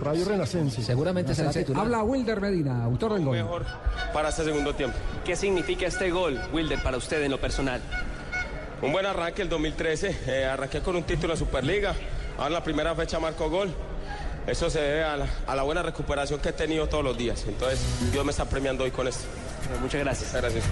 Radio Renacense. Seguramente será titular. Habla Wilder Medina, autor del gol. Mejor para este segundo tiempo. ¿Qué significa este gol, Wilder, para usted en lo personal? Un buen arranque el 2013. Eh, arranqué con un título de Superliga. Ahora la primera fecha marcó gol. Eso se debe a la, a la, buena recuperación que he tenido todos los días. Entonces, Dios me está premiando hoy con esto. Muchas gracias. Gracias.